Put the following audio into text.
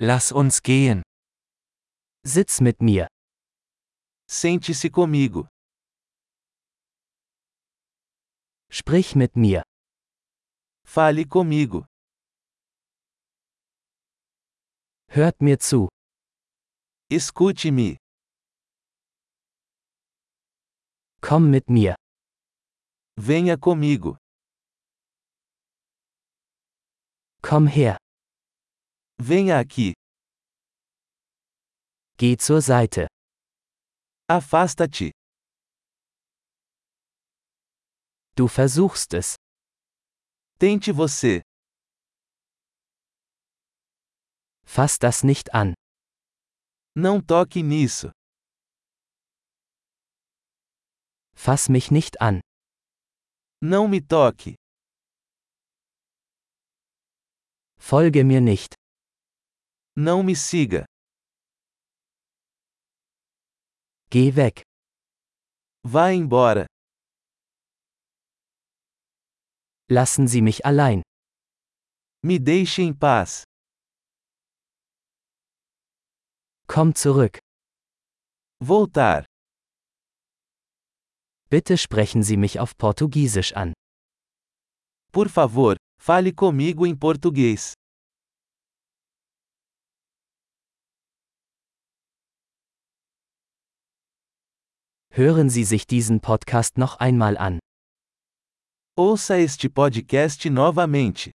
Lass uns gehen. Sitz mit mir. Sente-se comigo. Sprich mit mir. Fale comigo. Hört mir zu. Escute-me. Komm mit mir. Venha comigo. Komm her. Venha aqui. Geh zur Seite. Afasta-te. Du versuchst es. Tente você. Fass das nicht an. Não toque nisso. Fass mich nicht an. Não me toque. Folge mir nicht. Não me siga. Geh weg. Vá embora. Lassen Sie mich allein. Me deixe em paz. Komm zurück. Voltar. Bitte sprechen Sie mich auf Portugiesisch an. Por favor, fale comigo em português. Hören Sie sich diesen Podcast noch einmal an. Ouça este podcast novamente.